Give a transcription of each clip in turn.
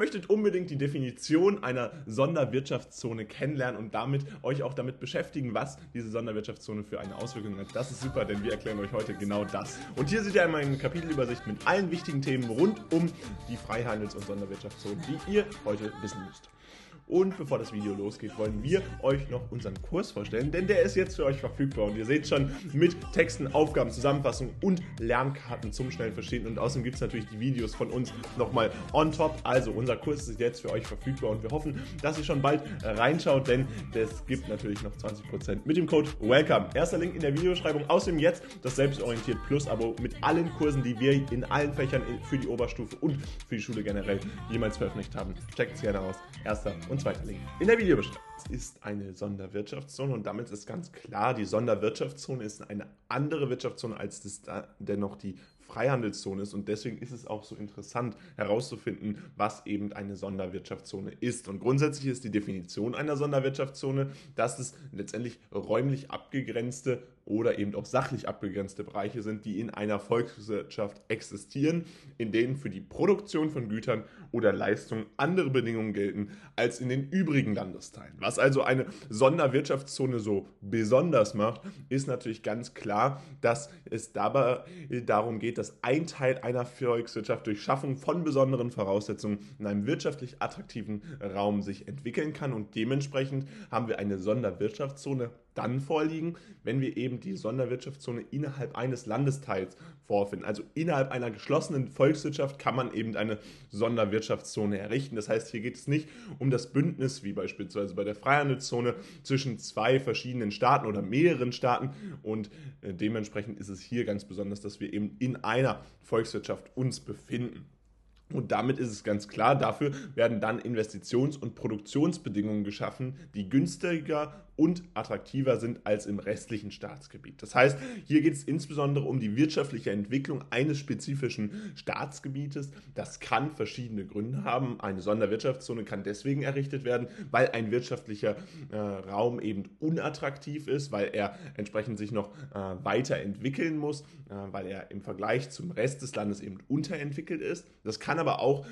möchtet unbedingt die Definition einer Sonderwirtschaftszone kennenlernen und damit euch auch damit beschäftigen, was diese Sonderwirtschaftszone für eine Auswirkung hat. Das ist super, denn wir erklären euch heute genau das. Und hier seht ihr einmal eine Kapitelübersicht mit allen wichtigen Themen rund um die Freihandels- und Sonderwirtschaftszonen, die ihr heute wissen müsst. Und bevor das Video losgeht, wollen wir euch noch unseren Kurs vorstellen, denn der ist jetzt für euch verfügbar. Und ihr seht schon mit Texten, Aufgaben, Zusammenfassungen und Lernkarten zum schnellen Verstehen. Und außerdem gibt es natürlich die Videos von uns nochmal on top. Also unser Kurs ist jetzt für euch verfügbar und wir hoffen, dass ihr schon bald reinschaut, denn es gibt natürlich noch 20% mit dem Code WELCOME. Erster Link in der Videobeschreibung. Außerdem jetzt das Selbstorientiert Plus Abo mit allen Kursen, die wir in allen Fächern für die Oberstufe und für die Schule generell jemals veröffentlicht haben. Checkt es gerne aus. Erster und zweiter Link in der Videobeschreibung. Es ist eine Sonderwirtschaftszone und damit ist ganz klar, die Sonderwirtschaftszone ist eine andere Wirtschaftszone, als das da dennoch die Freihandelszone ist und deswegen ist es auch so interessant herauszufinden, was eben eine Sonderwirtschaftszone ist. Und grundsätzlich ist die Definition einer Sonderwirtschaftszone, dass es letztendlich räumlich abgegrenzte oder eben auch sachlich abgegrenzte Bereiche sind, die in einer Volkswirtschaft existieren, in denen für die Produktion von Gütern oder Leistungen andere Bedingungen gelten als in den übrigen Landesteilen. Was also eine Sonderwirtschaftszone so besonders macht, ist natürlich ganz klar, dass es dabei darum geht, dass ein Teil einer Volkswirtschaft durch Schaffung von besonderen Voraussetzungen in einem wirtschaftlich attraktiven Raum sich entwickeln kann und dementsprechend haben wir eine Sonderwirtschaftszone dann vorliegen, wenn wir eben die Sonderwirtschaftszone innerhalb eines Landesteils vorfinden. Also innerhalb einer geschlossenen Volkswirtschaft kann man eben eine Sonderwirtschaftszone errichten. Das heißt, hier geht es nicht um das Bündnis, wie beispielsweise bei der Freihandelszone, zwischen zwei verschiedenen Staaten oder mehreren Staaten. Und äh, dementsprechend ist es hier ganz besonders, dass wir eben in einer Volkswirtschaft uns befinden. Und damit ist es ganz klar, dafür werden dann Investitions- und Produktionsbedingungen geschaffen, die günstiger und attraktiver sind als im restlichen Staatsgebiet. Das heißt, hier geht es insbesondere um die wirtschaftliche Entwicklung eines spezifischen Staatsgebietes. Das kann verschiedene Gründe haben. Eine Sonderwirtschaftszone kann deswegen errichtet werden, weil ein wirtschaftlicher äh, Raum eben unattraktiv ist, weil er entsprechend sich noch äh, weiterentwickeln muss, äh, weil er im Vergleich zum Rest des Landes eben unterentwickelt ist. Das kann aber auch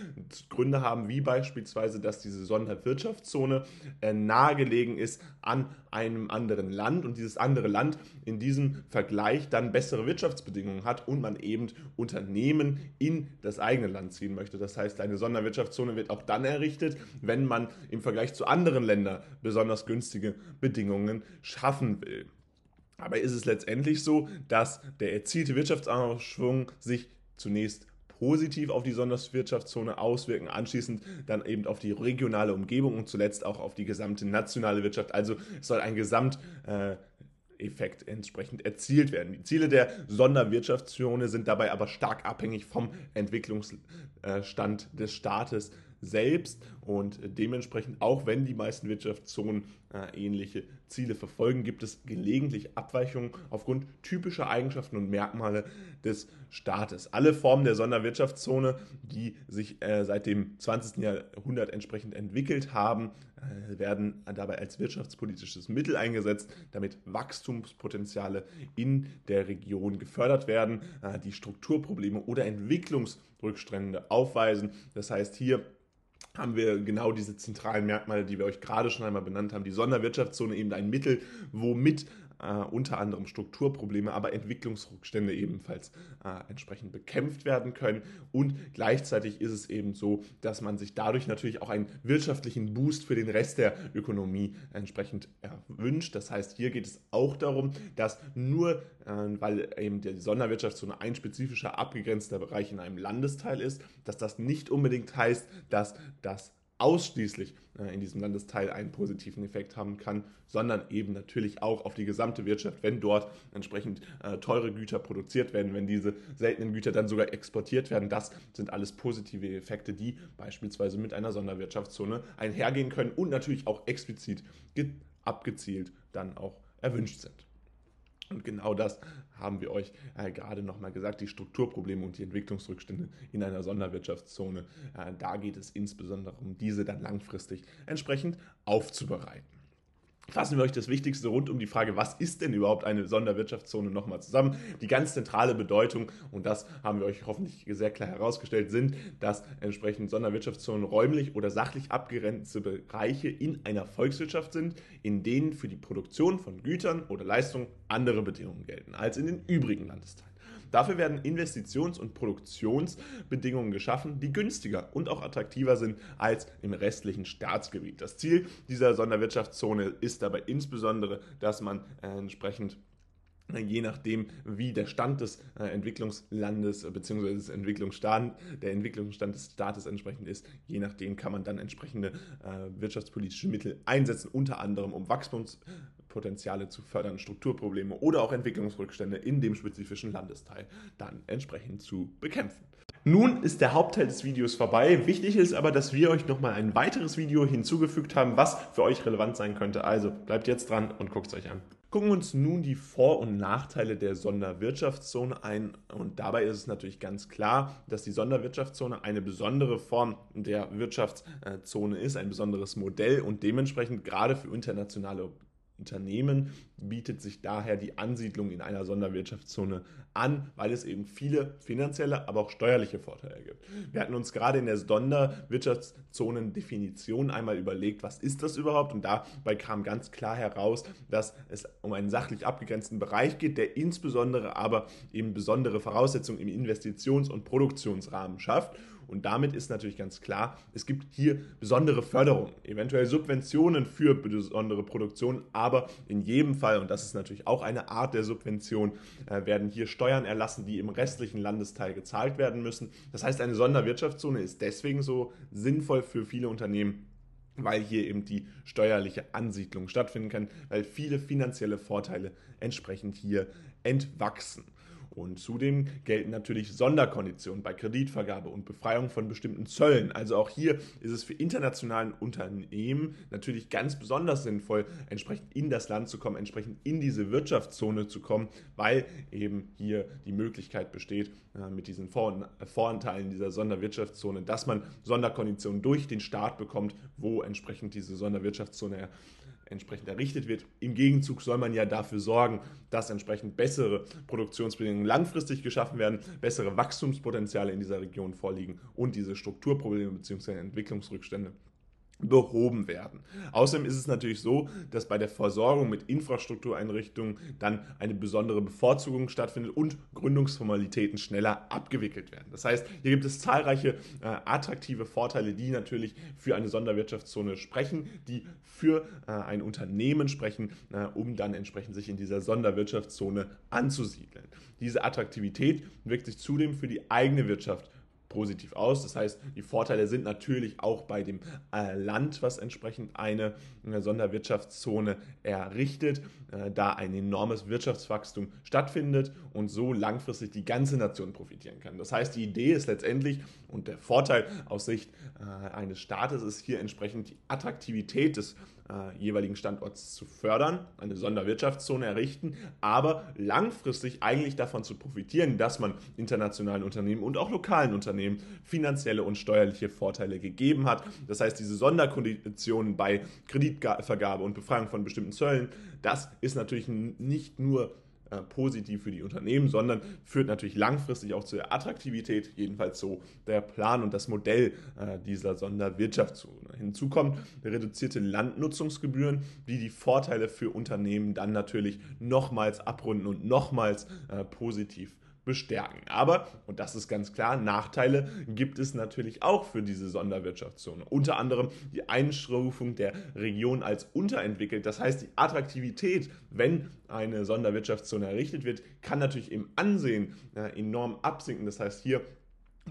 Gründe haben, wie beispielsweise, dass diese Sonderwirtschaftszone äh, nahegelegen ist an einem anderen Land und dieses andere Land in diesem Vergleich dann bessere Wirtschaftsbedingungen hat und man eben Unternehmen in das eigene Land ziehen möchte. Das heißt, eine Sonderwirtschaftszone wird auch dann errichtet, wenn man im Vergleich zu anderen Ländern besonders günstige Bedingungen schaffen will. Aber ist es letztendlich so, dass der erzielte Wirtschaftsaufschwung sich zunächst positiv auf die Sonderwirtschaftszone auswirken, anschließend dann eben auf die regionale Umgebung und zuletzt auch auf die gesamte nationale Wirtschaft. Also es soll ein Gesamt äh, Effekt entsprechend erzielt werden. Die Ziele der Sonderwirtschaftszone sind dabei aber stark abhängig vom Entwicklungsstand des Staates selbst und dementsprechend, auch wenn die meisten Wirtschaftszonen äh, ähnliche Ziele verfolgen, gibt es gelegentlich Abweichungen aufgrund typischer Eigenschaften und Merkmale des Staates. Alle Formen der Sonderwirtschaftszone, die sich äh, seit dem 20. Jahrhundert entsprechend entwickelt haben, äh, werden dabei als wirtschaftspolitisches Mittel eingesetzt, damit Wachstumspotenziale in der Region gefördert werden, äh, die Strukturprobleme oder Entwicklungsrückstände aufweisen. Das heißt, hier haben wir genau diese zentralen Merkmale, die wir euch gerade schon einmal benannt haben. Die Sonderwirtschaftszone eben ein Mittel, womit äh, unter anderem Strukturprobleme, aber Entwicklungsrückstände ebenfalls äh, entsprechend bekämpft werden können. Und gleichzeitig ist es eben so, dass man sich dadurch natürlich auch einen wirtschaftlichen Boost für den Rest der Ökonomie entsprechend wünscht. Das heißt, hier geht es auch darum, dass nur, äh, weil eben die Sonderwirtschaftszone ein spezifischer abgegrenzter Bereich in einem Landesteil ist, dass das nicht unbedingt heißt, dass das ausschließlich äh, in diesem Landesteil einen positiven Effekt haben kann, sondern eben natürlich auch auf die gesamte Wirtschaft, wenn dort entsprechend äh, teure Güter produziert werden, wenn diese seltenen Güter dann sogar exportiert werden. Das sind alles positive Effekte, die beispielsweise mit einer Sonderwirtschaftszone einhergehen können und natürlich auch explizit abgezielt dann auch erwünscht sind. Und genau das haben wir euch äh, gerade nochmal gesagt, die Strukturprobleme und die Entwicklungsrückstände in einer Sonderwirtschaftszone. Äh, da geht es insbesondere um diese dann langfristig entsprechend aufzubereiten. Fassen wir euch das Wichtigste rund um die Frage, was ist denn überhaupt eine Sonderwirtschaftszone nochmal zusammen. Die ganz zentrale Bedeutung, und das haben wir euch hoffentlich sehr klar herausgestellt, sind, dass entsprechend Sonderwirtschaftszonen räumlich oder sachlich abgegrenzte Bereiche in einer Volkswirtschaft sind, in denen für die Produktion von Gütern oder Leistungen andere Bedingungen gelten als in den übrigen Landesteilen. Dafür werden Investitions- und Produktionsbedingungen geschaffen, die günstiger und auch attraktiver sind als im restlichen Staatsgebiet. Das Ziel dieser Sonderwirtschaftszone ist dabei insbesondere, dass man entsprechend je nachdem, wie der Stand des äh, Entwicklungslandes äh, bzw. des Entwicklungsstand, der Entwicklungsstand des Staates entsprechend ist, je nachdem kann man dann entsprechende äh, wirtschaftspolitische Mittel einsetzen, unter anderem um Wachstumspotenziale zu fördern, Strukturprobleme oder auch Entwicklungsrückstände in dem spezifischen Landesteil dann entsprechend zu bekämpfen. Nun ist der Hauptteil des Videos vorbei. Wichtig ist aber, dass wir euch nochmal ein weiteres Video hinzugefügt haben, was für euch relevant sein könnte. Also bleibt jetzt dran und guckt es euch an. Gucken wir uns nun die Vor- und Nachteile der Sonderwirtschaftszone ein. Und dabei ist es natürlich ganz klar, dass die Sonderwirtschaftszone eine besondere Form der Wirtschaftszone ist, ein besonderes Modell und dementsprechend gerade für internationale Unternehmen bietet sich daher die Ansiedlung in einer Sonderwirtschaftszone an, weil es eben viele finanzielle, aber auch steuerliche Vorteile gibt. Wir hatten uns gerade in der Sonderwirtschaftszonendefinition einmal überlegt, was ist das überhaupt? Und dabei kam ganz klar heraus, dass es um einen sachlich abgegrenzten Bereich geht, der insbesondere aber eben besondere Voraussetzungen im Investitions- und Produktionsrahmen schafft und damit ist natürlich ganz klar, es gibt hier besondere Förderungen, eventuell Subventionen für besondere Produktionen, aber in jedem Fall, und das ist natürlich auch eine Art der Subvention, äh, werden hier Steuern erlassen, die im restlichen Landesteil gezahlt werden müssen. Das heißt, eine Sonderwirtschaftszone ist deswegen so sinnvoll für viele Unternehmen, weil hier eben die steuerliche Ansiedlung stattfinden kann, weil viele finanzielle Vorteile entsprechend hier entwachsen. Und zudem gelten natürlich Sonderkonditionen bei Kreditvergabe und Befreiung von bestimmten Zöllen. Also auch hier ist es für internationalen Unternehmen natürlich ganz besonders sinnvoll, entsprechend in das Land zu kommen, entsprechend in diese Wirtschaftszone zu kommen, weil eben hier die Möglichkeit besteht, äh, mit diesen Voranteilen dieser Sonderwirtschaftszone, dass man Sonderkonditionen durch den Staat bekommt, wo entsprechend diese Sonderwirtschaftszone entsprechend errichtet wird. Im Gegenzug soll man ja dafür sorgen, dass entsprechend bessere Produktionsbedingungen langfristig geschaffen werden, bessere Wachstumspotenziale in dieser Region vorliegen und diese Strukturprobleme bzw. Entwicklungsrückstände behoben werden. Außerdem ist es natürlich so, dass bei der Versorgung mit Infrastruktureinrichtungen dann eine besondere Bevorzugung stattfindet und Gründungsformalitäten schneller abgewickelt werden. Das heißt, hier gibt es zahlreiche äh, attraktive Vorteile, die natürlich für eine Sonderwirtschaftszone sprechen, die für äh, ein Unternehmen sprechen, äh, um dann entsprechend sich in dieser Sonderwirtschaftszone anzusiedeln. Diese Attraktivität wirkt sich zudem für die eigene Wirtschaft positiv aus. Das heißt, die Vorteile sind natürlich auch bei dem äh, Land, was entsprechend eine, eine Sonderwirtschaftszone errichtet, äh, da ein enormes Wirtschaftswachstum stattfindet und so langfristig die ganze Nation profitieren kann. Das heißt, die Idee ist letztendlich und der Vorteil aus Sicht äh, eines Staates ist hier entsprechend die Attraktivität des äh, jeweiligen Standorts zu fördern, eine Sonderwirtschaftszone errichten, aber langfristig eigentlich davon zu profitieren, dass man internationalen Unternehmen und auch lokalen Unternehmen finanzielle und steuerliche Vorteile gegeben hat. Das heißt, diese Sonderkonditionen bei Kreditvergabe und Befreiung von bestimmten Zöllen, das ist natürlich nicht nur äh, positiv für die Unternehmen, sondern führt natürlich langfristig auch zur Attraktivität, jedenfalls so der Plan und das Modell äh, dieser Sonderwirtschaftszone. Hinzu kommt reduzierte Landnutzungsgebühren, die die Vorteile für Unternehmen dann natürlich nochmals abrunden und nochmals äh, positiv bestärken. Aber, und das ist ganz klar, Nachteile gibt es natürlich auch für diese Sonderwirtschaftszone. Unter anderem die Einstufung der Region als unterentwickelt. Das heißt, die Attraktivität, wenn eine Sonderwirtschaftszone errichtet wird, kann natürlich im Ansehen äh, enorm absinken. Das heißt, hier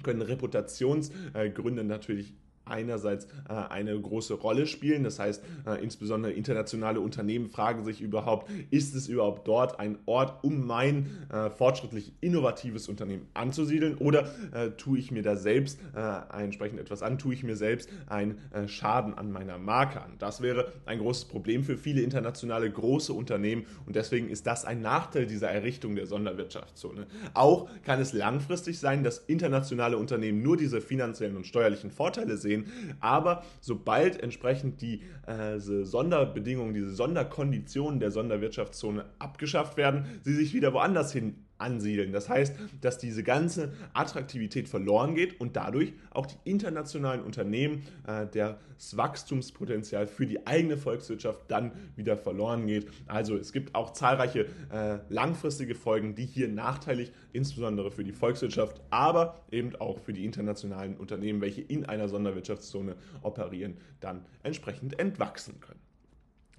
können Reputationsgründe natürlich einerseits äh, eine große Rolle spielen. Das heißt, äh, insbesondere internationale Unternehmen fragen sich überhaupt, ist es überhaupt dort ein Ort, um mein äh, fortschrittlich innovatives Unternehmen anzusiedeln oder äh, tue ich mir da selbst äh, entsprechend etwas an, tue ich mir selbst einen äh, Schaden an meiner Marke an. Das wäre ein großes Problem für viele internationale große Unternehmen und deswegen ist das ein Nachteil dieser Errichtung der Sonderwirtschaftszone. Auch kann es langfristig sein, dass internationale Unternehmen nur diese finanziellen und steuerlichen Vorteile sehen, gehen. Aber sobald entsprechend die äh, Sonderbedingungen, diese Sonderkonditionen der Sonderwirtschaftszone abgeschafft werden, sie sich wieder woanders hin ansiedeln. Das heißt, dass diese ganze Attraktivität verloren geht und dadurch auch die internationalen Unternehmen äh, das Wachstumspotenzial für die eigene Volkswirtschaft dann wieder verloren geht. Also es gibt auch zahlreiche äh, langfristige Folgen, die hier nachteilig, insbesondere für die Volkswirtschaft, aber eben auch für die internationalen Unternehmen, welche in einer Sonderwirtschaftszone operieren, dann entsprechend entwachsen können.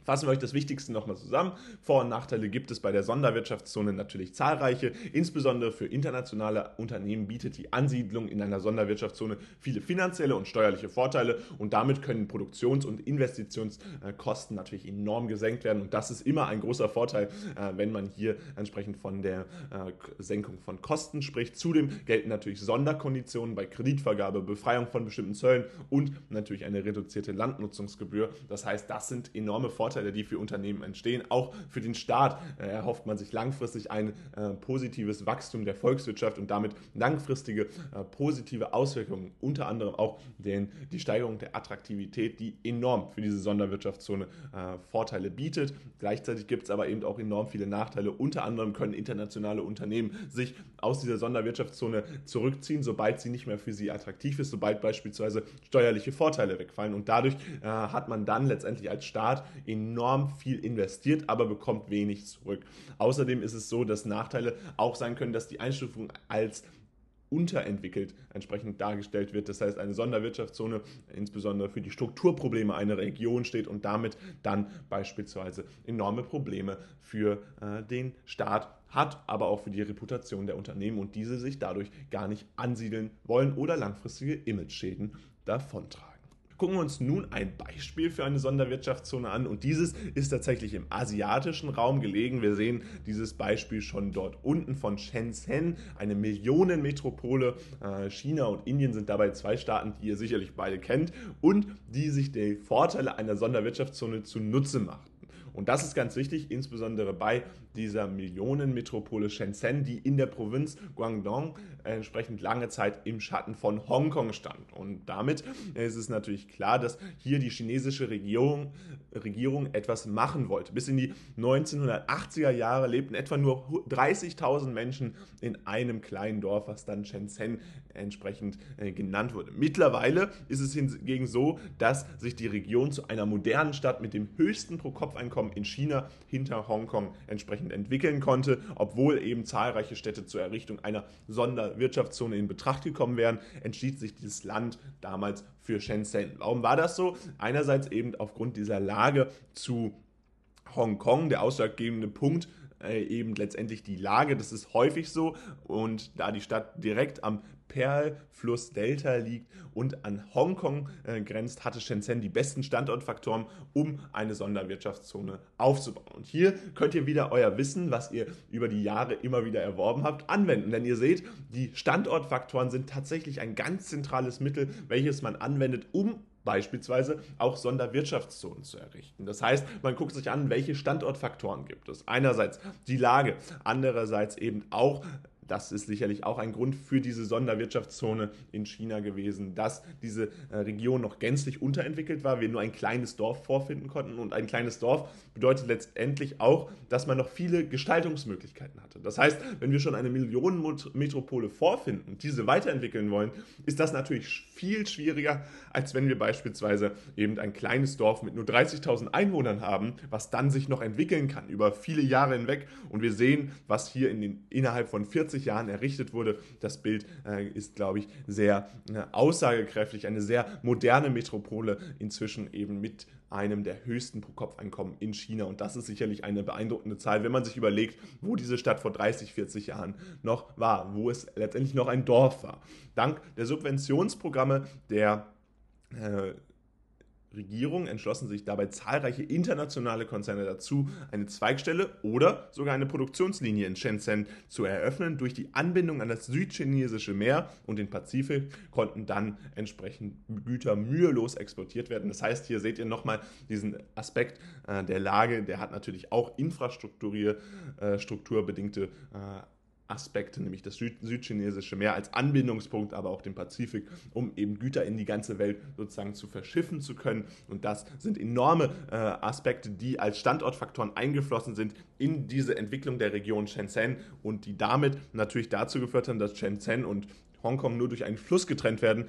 Fassen wir euch das Wichtigste nochmal zusammen. Vor- und Nachteile gibt es bei der Sonderwirtschaftszone natürlich zahlreiche. Insbesondere für internationale Unternehmen bietet die Ansiedlung in einer Sonderwirtschaftszone viele finanzielle und steuerliche Vorteile und damit können Produktions- und Investitionskosten natürlich enorm gesenkt werden. Und das ist immer ein großer Vorteil, äh, wenn man hier entsprechend von der äh, Senkung von Kosten spricht. Zudem gelten natürlich Sonderkonditionen bei Kreditvergabe, Befreiung von bestimmten Zöllen und natürlich eine reduzierte Landnutzungsgebühr. Das heißt, das sind enorme Vorteile Vorteile, die für Unternehmen entstehen. Auch für den Staat äh, erhofft man sich langfristig ein äh, positives Wachstum der Volkswirtschaft und damit langfristige äh, positive Auswirkungen, unter anderem auch den, die Steigerung der Attraktivität, die enorm für diese Sonderwirtschaftszone äh, Vorteile bietet. Gleichzeitig gibt es aber eben auch enorm viele Nachteile. Unter anderem können internationale Unternehmen sich aus dieser Sonderwirtschaftszone zurückziehen, sobald sie nicht mehr für sie attraktiv ist, sobald beispielsweise steuerliche Vorteile wegfallen. Und dadurch äh, hat man dann letztendlich als Staat enorm enorm viel investiert, aber bekommt wenig zurück. Außerdem ist es so, dass Nachteile auch sein können, dass die Einstufung als unterentwickelt entsprechend dargestellt wird. Das heißt, eine Sonderwirtschaftszone insbesondere für die Strukturprobleme einer Region steht und damit dann beispielsweise enorme Probleme für äh, den Staat hat, aber auch für die Reputation der Unternehmen und diese sich dadurch gar nicht ansiedeln wollen oder langfristige Image-Schäden davontragen. Gucken wir uns nun ein Beispiel für eine Sonderwirtschaftszone an und dieses ist tatsächlich im asiatischen Raum gelegen. Wir sehen dieses Beispiel schon dort unten von Shenzhen, eine Millionenmetropole. Äh, China und Indien sind dabei zwei Staaten, die ihr sicherlich beide kennt und die sich die Vorteile einer Sonderwirtschaftszone zunutze machten. Und das ist ganz wichtig, insbesondere bei dieser Millionenmetropole Shenzhen, die in der Provinz Guangdong entsprechend lange Zeit im Schatten von Hongkong stand. Und damit ist es natürlich klar, dass hier die chinesische Regierung, Regierung etwas machen wollte. Bis in die 1980er Jahre lebten etwa nur 30.000 Menschen in einem kleinen Dorf, was dann Shenzhen entsprechend äh, genannt wurde. Mittlerweile ist es hingegen so, dass sich die Region zu einer modernen Stadt mit dem höchsten Pro-Kopf-Einkommen Einkommen in China hinter Hongkong entsprechend entwickeln konnte, obwohl eben zahlreiche Städte zur Errichtung einer Sonderwirtschaftszone in Betracht gekommen wären, entschied sich dieses Land damals für Shenzhen. Warum war das so? Einerseits eben aufgrund dieser Lage zu Hongkong, der ausschlaggebende Punkt äh, eben letztendlich die Lage. Das ist häufig so. Und da die Stadt direkt am Perlfluss Delta liegt und an Hongkong äh, grenzt, hatte Shenzhen die besten Standortfaktoren, um eine Sonderwirtschaftszone aufzubauen. Und hier könnt ihr wieder euer Wissen, was ihr über die Jahre immer wieder erworben habt, anwenden. Denn ihr seht, die Standortfaktoren sind tatsächlich ein ganz zentrales Mittel, welches man anwendet, um beispielsweise auch Sonderwirtschaftszonen zu errichten. Das heißt, man guckt sich an, welche Standortfaktoren gibt es. Einerseits die Lage, andererseits eben auch das ist sicherlich auch ein Grund für diese Sonderwirtschaftszone in China gewesen, dass diese äh, Region noch gänzlich unterentwickelt war, wir nur ein kleines Dorf vorfinden konnten. Und ein kleines Dorf bedeutet letztendlich auch, dass man noch viele Gestaltungsmöglichkeiten hatte. Das heißt, wenn wir schon eine Millionenmetropole vorfinden und diese weiterentwickeln wollen, ist das natürlich viel schwieriger, als wenn wir beispielsweise eben ein kleines Dorf mit nur 30.000 Einwohnern haben, was dann sich noch entwickeln kann über viele Jahre hinweg. Und wir sehen, was hier in den, innerhalb von 40 40 Jahren errichtet wurde. Das Bild äh, ist, glaube ich, sehr äh, aussagekräftig. Eine sehr moderne Metropole inzwischen eben mit einem der höchsten Pro-Kopf-Einkommen in China. Und das ist sicherlich eine beeindruckende Zahl, wenn man sich überlegt, wo diese Stadt vor 30, 40 Jahren noch war, wo es letztendlich noch ein Dorf war. Dank der Subventionsprogramme der Regierung entschlossen sich dabei zahlreiche internationale Konzerne dazu, eine Zweigstelle oder sogar eine Produktionslinie in Shenzhen zu eröffnen. Durch die Anbindung an das südchinesische Meer und den Pazifik konnten dann entsprechend Güter mühelos exportiert werden. Das heißt, hier seht ihr nochmal diesen Aspekt äh, der Lage, der hat natürlich auch infrastrukturbedingte äh, Aspekte, nämlich das Süd südchinesische Meer als Anbindungspunkt, aber auch den Pazifik, um eben Güter in die ganze Welt sozusagen zu verschiffen zu können. Und das sind enorme äh, Aspekte, die als Standortfaktoren eingeflossen sind in diese Entwicklung der Region Shenzhen und die damit natürlich dazu geführt haben, dass Shenzhen und Hongkong nur durch einen Fluss getrennt werden,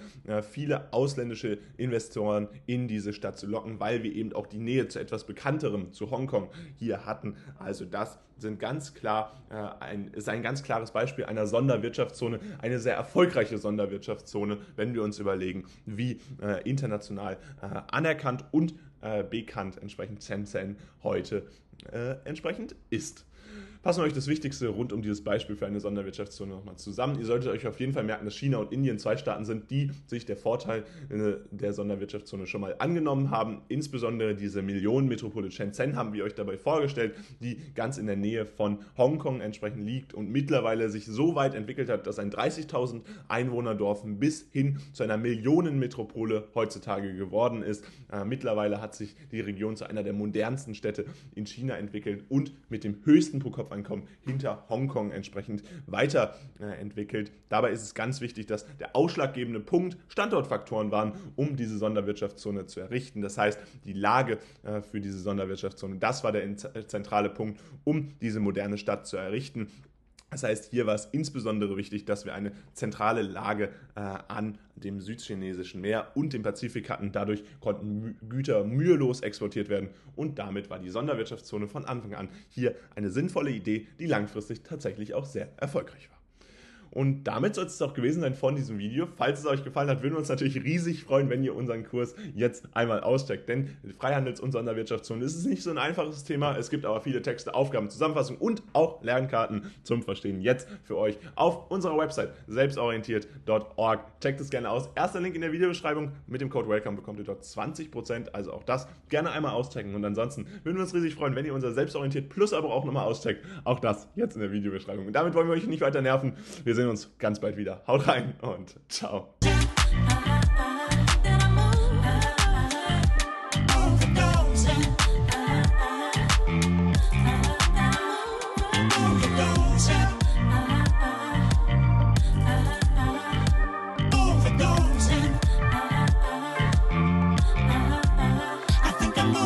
viele ausländische Investoren in diese Stadt zu locken, weil wir eben auch die Nähe zu etwas Bekannterem, zu Hongkong, hier hatten. Also das sind ganz klar, äh, ein, ist ein ganz klares Beispiel einer Sonderwirtschaftszone, eine sehr erfolgreiche Sonderwirtschaftszone, wenn wir uns überlegen, wie äh, international äh, anerkannt und bekannt entsprechend Shenzhen heute entsprechend ist fassen wir euch das Wichtigste rund um dieses Beispiel für eine Sonderwirtschaftszone nochmal zusammen. Ihr solltet euch auf jeden Fall merken, dass China und Indien zwei Staaten sind, die sich der Vorteil der Sonderwirtschaftszone schon mal angenommen haben. Insbesondere diese Millionenmetropole Shenzhen haben wir euch dabei vorgestellt, die ganz in der Nähe von Hongkong entsprechend liegt und mittlerweile sich so weit entwickelt hat, dass ein 30.000 Einwohnerdorf bis hin zu einer Millionenmetropole heutzutage geworden ist. Äh, mittlerweile hat sich die Region zu einer der modernsten Städte in China entwickelt und mit dem höchsten pro Kopf Kopfeinkommen hinter Hongkong entsprechend weiterentwickelt. Dabei ist es ganz wichtig, dass der ausschlaggebende Punkt Standortfaktoren waren, um diese Sonderwirtschaftszone zu errichten. Das heißt, die Lage äh, für diese Sonderwirtschaftszone, das war der zentrale Punkt, um diese moderne Stadt zu errichten. Das heißt, hier war es insbesondere wichtig, dass wir eine zentrale Lage äh, an dem südchinesischen Meer und dem Pazifik hatten. Dadurch konnten Güter mühelos exportiert werden und damit war die Sonderwirtschaftszone von Anfang an hier eine sinnvolle Idee, die langfristig tatsächlich auch sehr erfolgreich war. Und damit soll es auch gewesen sein von diesem Video. Falls es euch gefallen hat, würden wir uns natürlich riesig freuen, wenn ihr unseren Kurs jetzt einmal auscheckt. Denn Freihandels- und Sonderwirtschaftszone ist nicht so ein einfaches Thema. Es gibt aber viele Texte, Aufgaben, Zusammenfassungen und auch Lernkarten zum Verstehen jetzt für euch auf unserer Website selbstorientiert.org. Checkt es gerne aus. Erster Link in der Videobeschreibung. Mit dem Code WELCOME bekommt ihr dort 20%. Also auch das gerne einmal auschecken. Und ansonsten würden wir uns riesig freuen, wenn ihr unser Selbstorientiert Plus aber auch nochmal auscheckt. Auch das jetzt in der Videobeschreibung. Und damit wollen wir euch nicht weiter nerven. Wir sehen uns ganz bald wieder. Haut rein und ciao.